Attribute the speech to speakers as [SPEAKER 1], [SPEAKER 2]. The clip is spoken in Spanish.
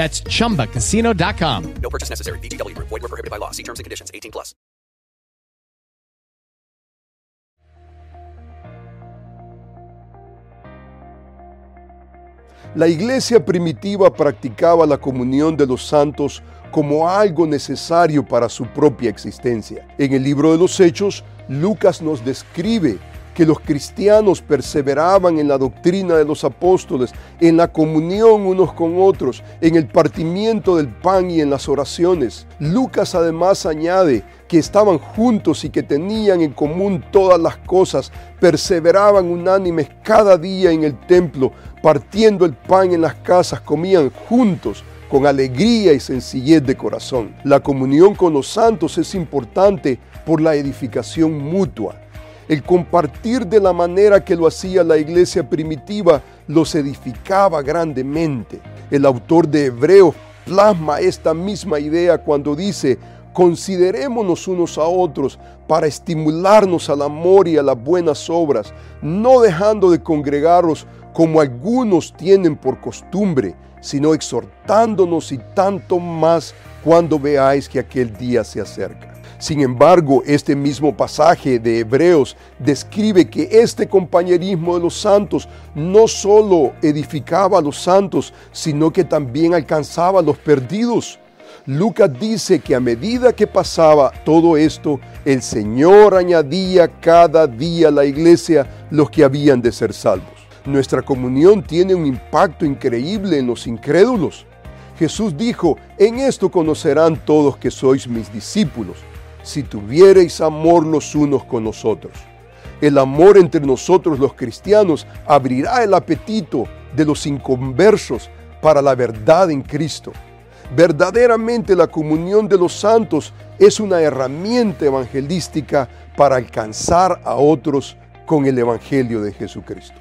[SPEAKER 1] That's chumbacasino.com.
[SPEAKER 2] No purchase necessary. VGW Group. Void were prohibited by law. See terms and conditions. 18 plus.
[SPEAKER 3] La iglesia primitiva practicaba la comunión de los santos como algo necesario para su propia existencia. En el libro de los Hechos, Lucas nos describe que los cristianos perseveraban en la doctrina de los apóstoles, en la comunión unos con otros, en el partimiento del pan y en las oraciones. Lucas además añade que estaban juntos y que tenían en común todas las cosas, perseveraban unánimes cada día en el templo, partiendo el pan en las casas, comían juntos con alegría y sencillez de corazón. La comunión con los santos es importante por la edificación mutua. El compartir de la manera que lo hacía la iglesia primitiva los edificaba grandemente. El autor de Hebreos plasma esta misma idea cuando dice, considerémonos unos a otros para estimularnos al amor y a las buenas obras, no dejando de congregarnos como algunos tienen por costumbre, sino exhortándonos y tanto más cuando veáis que aquel día se acerca. Sin embargo, este mismo pasaje de Hebreos describe que este compañerismo de los santos no solo edificaba a los santos, sino que también alcanzaba a los perdidos. Lucas dice que a medida que pasaba todo esto, el Señor añadía cada día a la iglesia los que habían de ser salvos. Nuestra comunión tiene un impacto increíble en los incrédulos. Jesús dijo, en esto conocerán todos que sois mis discípulos si tuviereis amor los unos con nosotros. El amor entre nosotros los cristianos abrirá el apetito de los inconversos para la verdad en Cristo. Verdaderamente la comunión de los santos es una herramienta evangelística para alcanzar a otros con el Evangelio de Jesucristo.